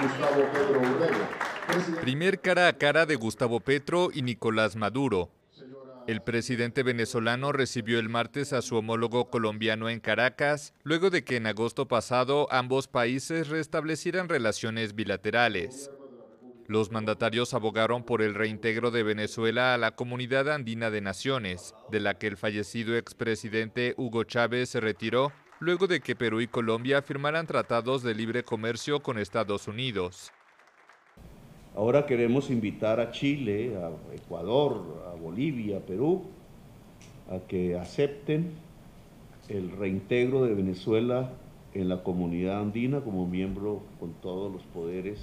Gustavo Petro Primer cara a cara de Gustavo Petro y Nicolás Maduro. El presidente venezolano recibió el martes a su homólogo colombiano en Caracas, luego de que en agosto pasado ambos países restablecieran relaciones bilaterales. Los mandatarios abogaron por el reintegro de Venezuela a la Comunidad Andina de Naciones, de la que el fallecido expresidente Hugo Chávez se retiró luego de que Perú y Colombia firmaran tratados de libre comercio con Estados Unidos. Ahora queremos invitar a Chile, a Ecuador, a Bolivia, a Perú, a que acepten el reintegro de Venezuela en la comunidad andina como miembro con todos los poderes,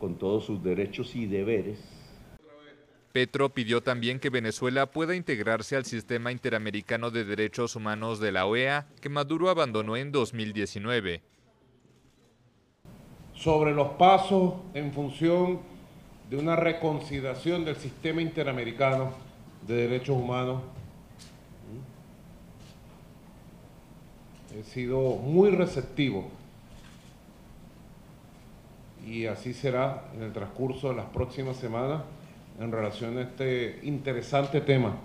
con todos sus derechos y deberes Petro pidió también que Venezuela pueda integrarse al sistema interamericano de derechos humanos de la OEA, que Maduro abandonó en 2019. Sobre los pasos en función de una reconsideración del sistema interamericano de derechos humanos, he sido muy receptivo. Y así será en el transcurso de las próximas semanas en relación a este interesante tema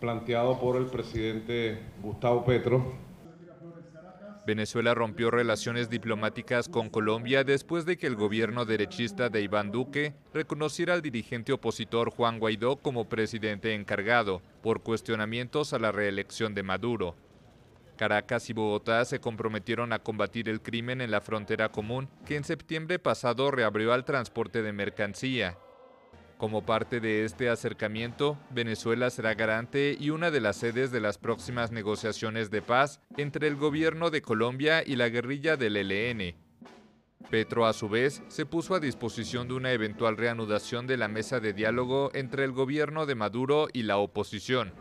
planteado por el presidente Gustavo Petro. Venezuela rompió relaciones diplomáticas con Colombia después de que el gobierno derechista de Iván Duque reconociera al dirigente opositor Juan Guaidó como presidente encargado por cuestionamientos a la reelección de Maduro. Caracas y Bogotá se comprometieron a combatir el crimen en la frontera común que en septiembre pasado reabrió al transporte de mercancía como parte de este acercamiento, Venezuela será garante y una de las sedes de las próximas negociaciones de paz entre el gobierno de Colombia y la guerrilla del ELN. Petro, a su vez, se puso a disposición de una eventual reanudación de la mesa de diálogo entre el gobierno de Maduro y la oposición,